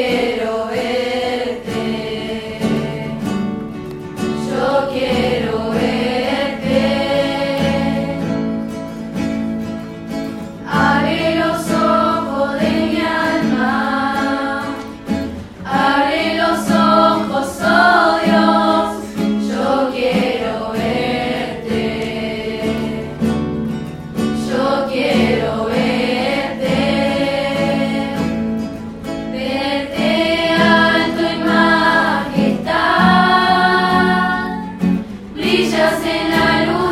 quiero brillas en la luz.